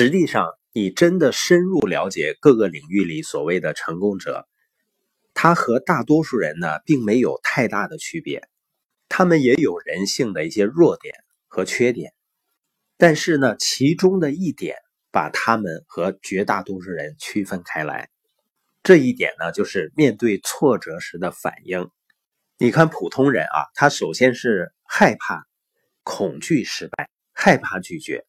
实际上，你真的深入了解各个领域里所谓的成功者，他和大多数人呢，并没有太大的区别。他们也有人性的一些弱点和缺点，但是呢，其中的一点把他们和绝大多数人区分开来。这一点呢，就是面对挫折时的反应。你看，普通人啊，他首先是害怕、恐惧失败，害怕拒绝。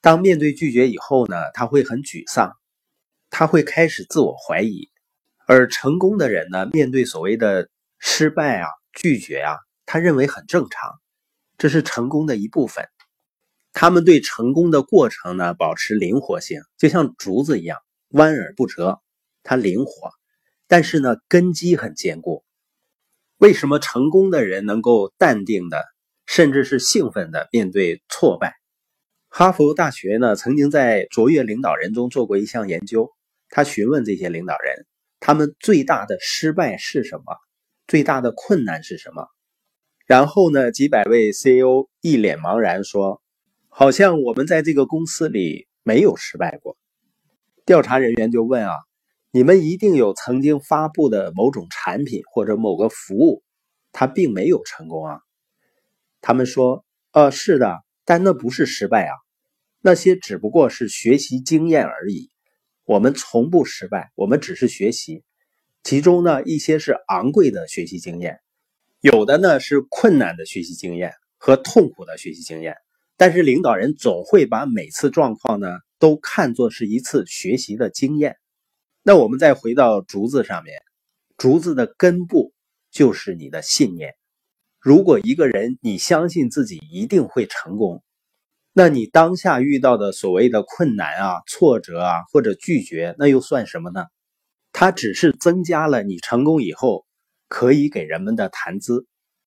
当面对拒绝以后呢，他会很沮丧，他会开始自我怀疑。而成功的人呢，面对所谓的失败啊、拒绝啊，他认为很正常，这是成功的一部分。他们对成功的过程呢，保持灵活性，就像竹子一样弯而不折，它灵活，但是呢，根基很坚固。为什么成功的人能够淡定的，甚至是兴奋的面对挫败？哈佛大学呢曾经在卓越领导人中做过一项研究，他询问这些领导人，他们最大的失败是什么，最大的困难是什么？然后呢，几百位 CEO 一脸茫然说：“好像我们在这个公司里没有失败过。”调查人员就问啊：“你们一定有曾经发布的某种产品或者某个服务，它并没有成功啊？”他们说：“呃，是的。”但那不是失败啊，那些只不过是学习经验而已。我们从不失败，我们只是学习。其中呢，一些是昂贵的学习经验，有的呢是困难的学习经验和痛苦的学习经验。但是领导人总会把每次状况呢都看作是一次学习的经验。那我们再回到竹子上面，竹子的根部就是你的信念。如果一个人你相信自己一定会成功，那你当下遇到的所谓的困难啊、挫折啊或者拒绝，那又算什么呢？它只是增加了你成功以后可以给人们的谈资。